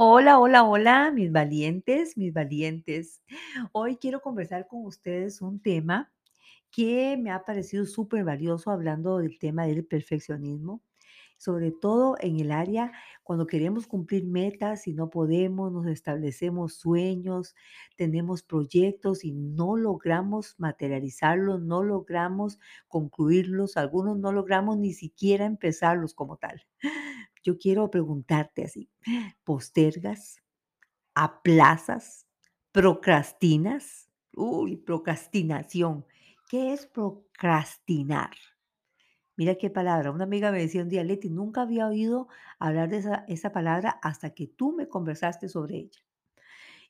Hola, hola, hola, mis valientes, mis valientes. Hoy quiero conversar con ustedes un tema que me ha parecido súper valioso hablando del tema del perfeccionismo, sobre todo en el área cuando queremos cumplir metas y no podemos, nos establecemos sueños, tenemos proyectos y no logramos materializarlos, no logramos concluirlos, algunos no logramos ni siquiera empezarlos como tal. Yo quiero preguntarte así, ¿postergas? ¿Aplazas? ¿Procrastinas? Uy, procrastinación. ¿Qué es procrastinar? Mira qué palabra. Una amiga me decía un día, Leti, nunca había oído hablar de esa, palabra hasta que tú me conversaste sobre ella.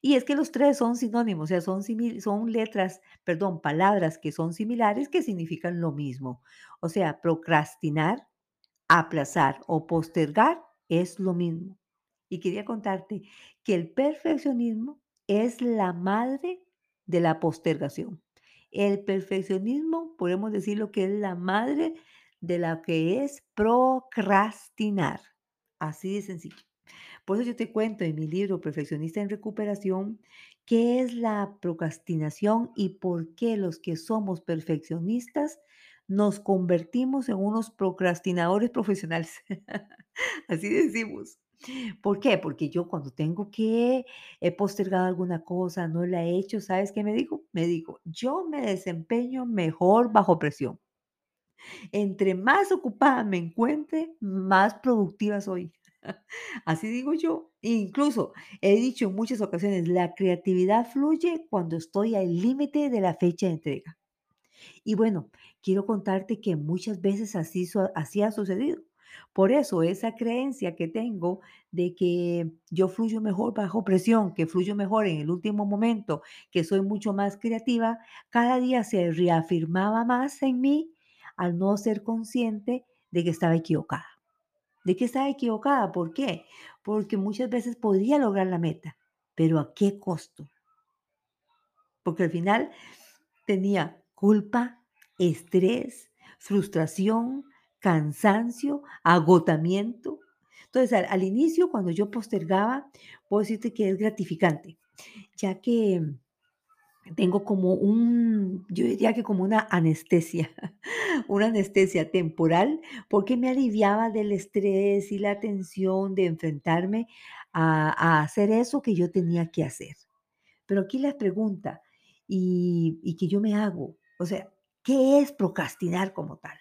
Y es que los tres son sinónimos, o sea, son, son letras, perdón, palabras que son similares que significan lo mismo. O sea, procrastinar Aplazar o postergar es lo mismo. Y quería contarte que el perfeccionismo es la madre de la postergación. El perfeccionismo, podemos decirlo que es la madre de la que es procrastinar. Así de sencillo. Por eso yo te cuento en mi libro Perfeccionista en Recuperación qué es la procrastinación y por qué los que somos perfeccionistas nos convertimos en unos procrastinadores profesionales. Así decimos. ¿Por qué? Porque yo cuando tengo que he postergado alguna cosa, no la he hecho, ¿sabes qué me digo? Me digo, yo me desempeño mejor bajo presión. Entre más ocupada me encuentre, más productiva soy. Así digo yo. Incluso he dicho en muchas ocasiones, la creatividad fluye cuando estoy al límite de la fecha de entrega. Y bueno, quiero contarte que muchas veces así, así ha sucedido. Por eso esa creencia que tengo de que yo fluyo mejor bajo presión, que fluyo mejor en el último momento, que soy mucho más creativa, cada día se reafirmaba más en mí al no ser consciente de que estaba equivocada. ¿De que estaba equivocada? ¿Por qué? Porque muchas veces podría lograr la meta, pero ¿a qué costo? Porque al final tenía culpa, estrés, frustración, cansancio, agotamiento. Entonces, al, inicio, cuando yo postergaba, puedo decirte que es gratificante, ya que tengo como un, yo diría que como una anestesia, una anestesia temporal, porque me aliviaba del estrés y la tensión de enfrentarme a, a hacer eso que yo tenía que hacer. Pero aquí la pregunta, y, y que yo me hago, o sea, ¿qué es procrastinar como tal?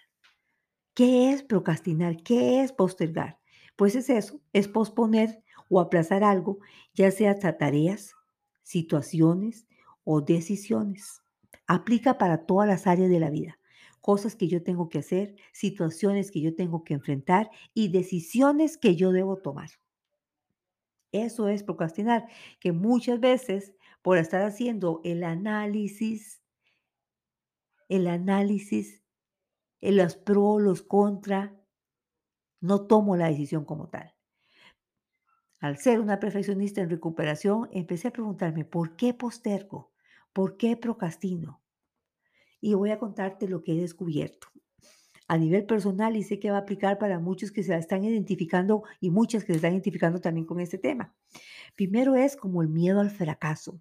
¿Qué es procrastinar? ¿Qué es postergar? Pues es eso, es posponer o aplazar algo, ya sea tareas, situaciones o decisiones. Aplica para todas las áreas de la vida. Cosas que yo tengo que hacer, situaciones que yo tengo que enfrentar y decisiones que yo debo tomar. Eso es procrastinar, que muchas veces por estar haciendo el análisis, el análisis, los pros, los contra, no tomo la decisión como tal. Al ser una perfeccionista en recuperación, empecé a preguntarme, ¿por qué postergo? ¿Por qué procrastino? Y voy a contarte lo que he descubierto a nivel personal y sé que va a aplicar para muchos que se están identificando y muchas que se están identificando también con este tema. Primero es como el miedo al fracaso.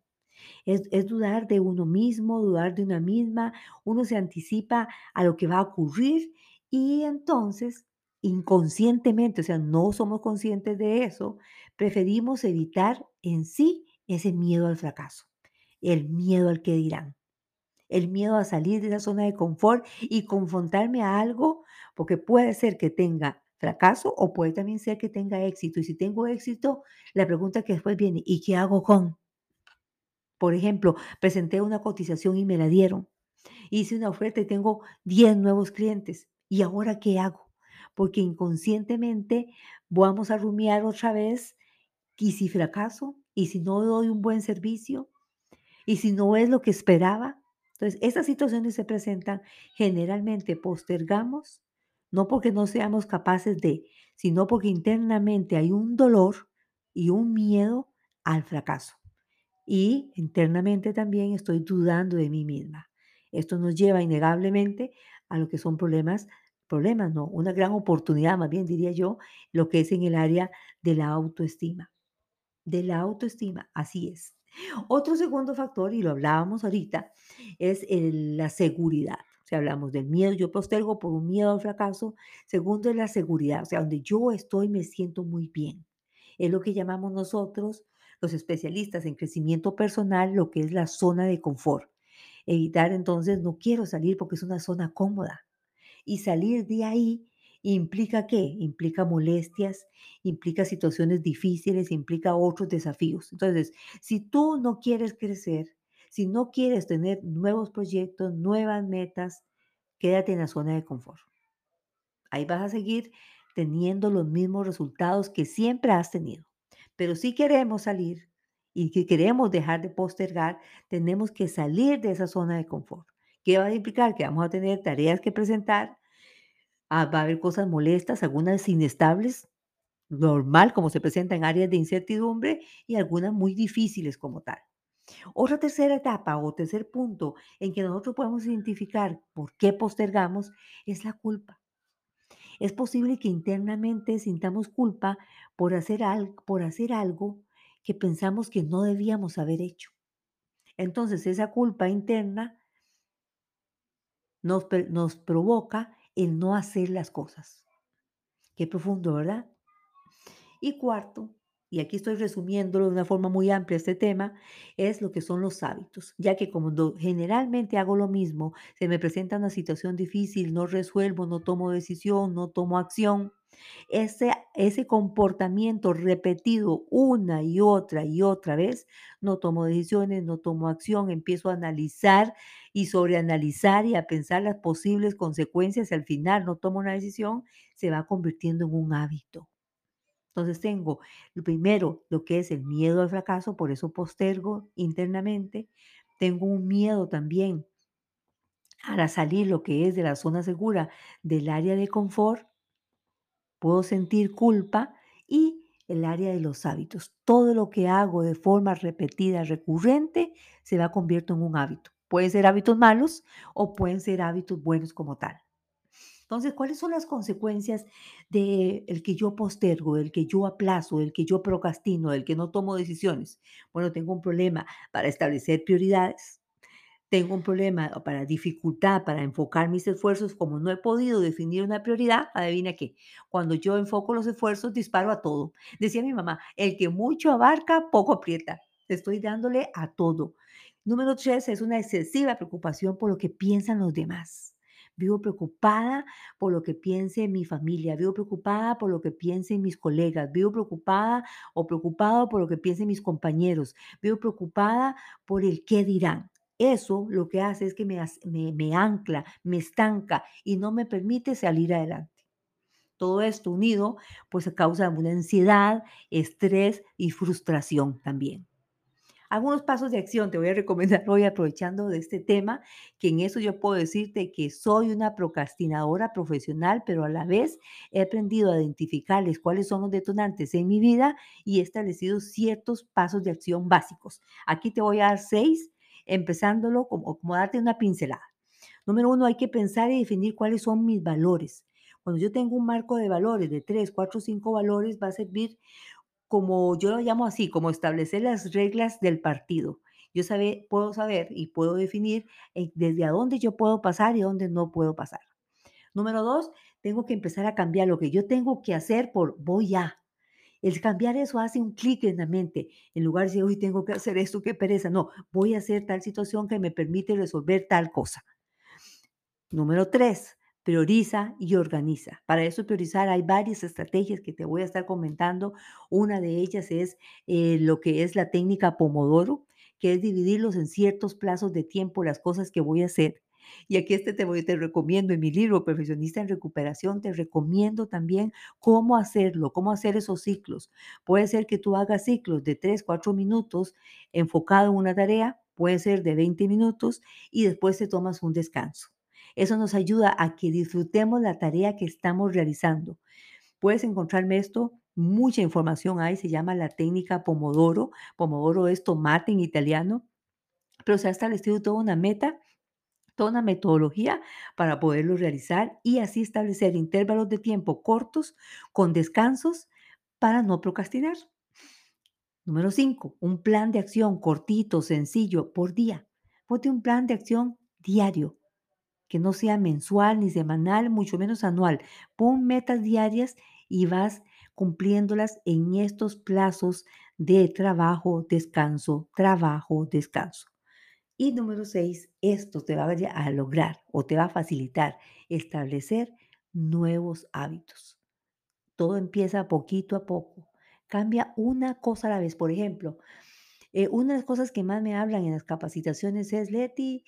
Es, es dudar de uno mismo, dudar de una misma, uno se anticipa a lo que va a ocurrir y entonces inconscientemente, o sea, no somos conscientes de eso, preferimos evitar en sí ese miedo al fracaso, el miedo al que dirán, el miedo a salir de esa zona de confort y confrontarme a algo, porque puede ser que tenga fracaso o puede también ser que tenga éxito. Y si tengo éxito, la pregunta que después viene, ¿y qué hago con? Por ejemplo, presenté una cotización y me la dieron. Hice una oferta y tengo 10 nuevos clientes. ¿Y ahora qué hago? Porque inconscientemente vamos a rumiar otra vez. ¿Y si fracaso? ¿Y si no doy un buen servicio? ¿Y si no es lo que esperaba? Entonces, esas situaciones se presentan generalmente postergamos, no porque no seamos capaces de, sino porque internamente hay un dolor y un miedo al fracaso. Y internamente también estoy dudando de mí misma. Esto nos lleva innegablemente a lo que son problemas, problemas no, una gran oportunidad, más bien diría yo, lo que es en el área de la autoestima. de la autoestima, así es. Otro segundo factor, y lo hablábamos ahorita, es la seguridad. Si hablamos del miedo, yo postergo por un miedo al fracaso. Segundo es la seguridad, o sea, donde yo estoy me siento muy bien. Es lo que llamamos nosotros, los especialistas en crecimiento personal, lo que es la zona de confort. Evitar entonces, no quiero salir porque es una zona cómoda. Y salir de ahí implica qué? Implica molestias, implica situaciones difíciles, implica otros desafíos. Entonces, si tú no quieres crecer, si no quieres tener nuevos proyectos, nuevas metas, quédate en la zona de confort. Ahí vas a seguir teniendo los mismos resultados que siempre has tenido. Pero si queremos salir y que queremos dejar de postergar, tenemos que salir de esa zona de confort. ¿Qué va a implicar? Que vamos a tener tareas que presentar, ah, va a haber cosas molestas, algunas inestables, normal, como se presenta en áreas de incertidumbre, y algunas muy difíciles como tal. Otra tercera etapa o tercer punto en que nosotros podemos identificar por qué postergamos es la culpa. Es posible que internamente sintamos culpa por hacer, al- por hacer algo que pensamos que no debíamos haber hecho. Entonces esa culpa interna nos, nos provoca el no hacer las cosas. Qué profundo, ¿verdad? Y cuarto, y aquí estoy resumiéndolo de una forma muy amplia este tema, es lo que son los hábitos, ya que como generalmente hago lo mismo, se me presenta una situación difícil, no resuelvo, no tomo decisión, no tomo acción, ese, ese comportamiento repetido una y otra y otra vez, no tomo decisiones, no tomo acción, empiezo a analizar y sobreanalizar y a pensar las posibles consecuencias y al final no tomo una decisión, se va convirtiendo en un hábito. Entonces tengo, primero, lo que es el miedo al fracaso, por eso postergo internamente. Tengo un miedo también a salir lo que es de la zona segura, del área de confort. Puedo sentir culpa y el área de los hábitos. Todo lo que hago de forma repetida, recurrente, se va convirtiendo en un hábito. Pueden ser hábitos malos o pueden ser hábitos buenos como tal. Entonces, ¿cuáles son las consecuencias de el que yo postergo, del que yo aplazo, del que yo procrastino, del que no tomo decisiones? Bueno, tengo un problema para establecer prioridades. Tengo un problema para dificultad para enfocar mis esfuerzos, como no he podido definir una prioridad, adivina qué, cuando yo enfoco los esfuerzos disparo a todo. Decía mi mamá, el que mucho abarca, poco aprieta. Estoy dándole a todo. Número tres es una excesiva preocupación por lo que piensan los demás. Vivo preocupada por lo que piense mi familia, vivo preocupada por lo que piensen mis colegas, vivo preocupada o preocupado por lo que piensen mis compañeros, vivo preocupada por el qué dirán. Eso lo que hace es que me, me, me ancla, me estanca y no me permite salir adelante. Todo esto unido, pues causa una ansiedad, estrés y frustración también. Algunos pasos de acción te voy a recomendar hoy aprovechando de este tema, que en eso yo puedo decirte que soy una procrastinadora profesional, pero a la vez he aprendido a identificarles cuáles son los detonantes en mi vida y he establecido ciertos pasos de acción básicos. Aquí te voy a dar seis, empezándolo como, como darte una pincelada. Número uno, hay que pensar y definir cuáles son mis valores. Cuando yo tengo un marco de valores de tres, cuatro, cinco valores, va a servir como yo lo llamo así, como establecer las reglas del partido. Yo puedo saber y puedo definir eh, desde a dónde yo puedo pasar y dónde no puedo pasar. Número dos, tengo que empezar a cambiar lo que yo tengo que hacer por voy a. El cambiar eso hace un clic en la mente. En lugar de uy, tengo que hacer esto, qué pereza. No, voy a hacer tal situación que me permite resolver tal cosa. Número tres, prioriza y organiza. Para eso priorizar hay varias estrategias que te voy a estar comentando. Una de ellas es eh, lo que es la técnica Pomodoro, que es dividirlos en ciertos plazos de tiempo, las cosas que voy a hacer. Y aquí este te, voy, te recomiendo en mi libro, Profesionista en Recuperación, te recomiendo también cómo hacerlo, cómo hacer esos ciclos. Puede ser que tú hagas ciclos de 3, 4 minutos enfocado en una tarea, puede ser de 20 minutos y después te tomas un descanso. Eso nos ayuda a que disfrutemos la tarea que estamos realizando. Puedes encontrarme esto, mucha información hay, se llama la técnica Pomodoro. Pomodoro es tomate en italiano, pero se ha establecido toda una meta, toda una metodología para poderlo realizar y así establecer intervalos de tiempo cortos con descansos para no procrastinar. Número 5, un plan de acción cortito, sencillo, por día. Ponte un plan de acción diario, que no sea mensual ni semanal, mucho menos anual. Pon metas diarias y vas cumpliéndolas en estos plazos de trabajo, descanso, trabajo, descanso. Y número 6, esto te va a lograr o te va a facilitar establecer nuevos hábitos. Todo empieza poquito a poco. Cambia una cosa a la vez. Por ejemplo, eh, una de las cosas que más me hablan en las capacitaciones es, Leti,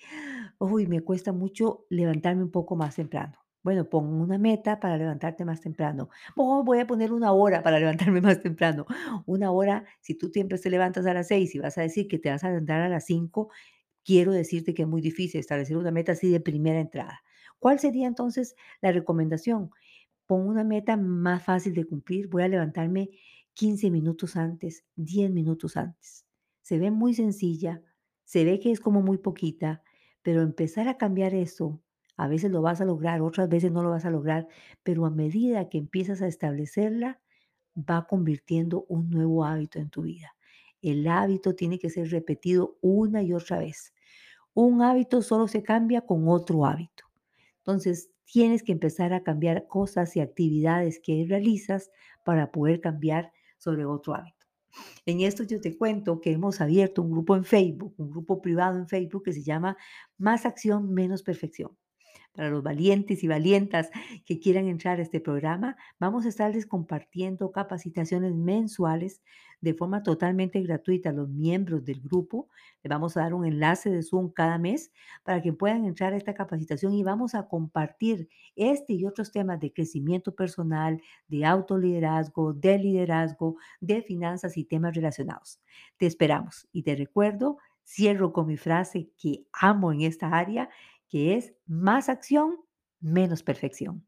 uy, me cuesta mucho levantarme un poco más temprano. Bueno, pon una meta para levantarte más temprano. Oh, voy a poner una hora para levantarme más temprano. Una hora, si tú siempre te levantas a las 6 y vas a decir que te vas a levantar a las 5, quiero decirte que es muy difícil establecer una meta así de primera entrada. ¿Cuál sería entonces la recomendación? Pon una meta más fácil de cumplir. Voy a levantarme 15 minutos antes, 10 minutos antes. Se ve muy sencilla, se ve que es como muy poquita, pero empezar a cambiar eso, a veces lo vas a lograr, otras veces no lo vas a lograr, pero a medida que empiezas a establecerla, va convirtiendo un nuevo hábito en tu vida. El hábito tiene que ser repetido una y otra vez. Un hábito solo se cambia con otro hábito. Entonces, tienes que empezar a cambiar cosas y actividades que realizas para poder cambiar sobre otro hábito. En esto yo te cuento que hemos abierto un grupo en Facebook, un grupo privado en Facebook que se llama Más acción, menos perfección. Para los valientes y valientas que quieran entrar a este programa, vamos a estarles compartiendo capacitaciones mensuales de forma totalmente gratuita a los miembros del grupo. Les vamos a dar un enlace de Zoom cada mes para que puedan entrar a esta capacitación y vamos a compartir este y otros temas de crecimiento personal, de autoliderazgo, de liderazgo, de finanzas y temas relacionados. Te esperamos y te recuerdo, cierro con mi frase que amo en esta área que es más acción, menos perfección.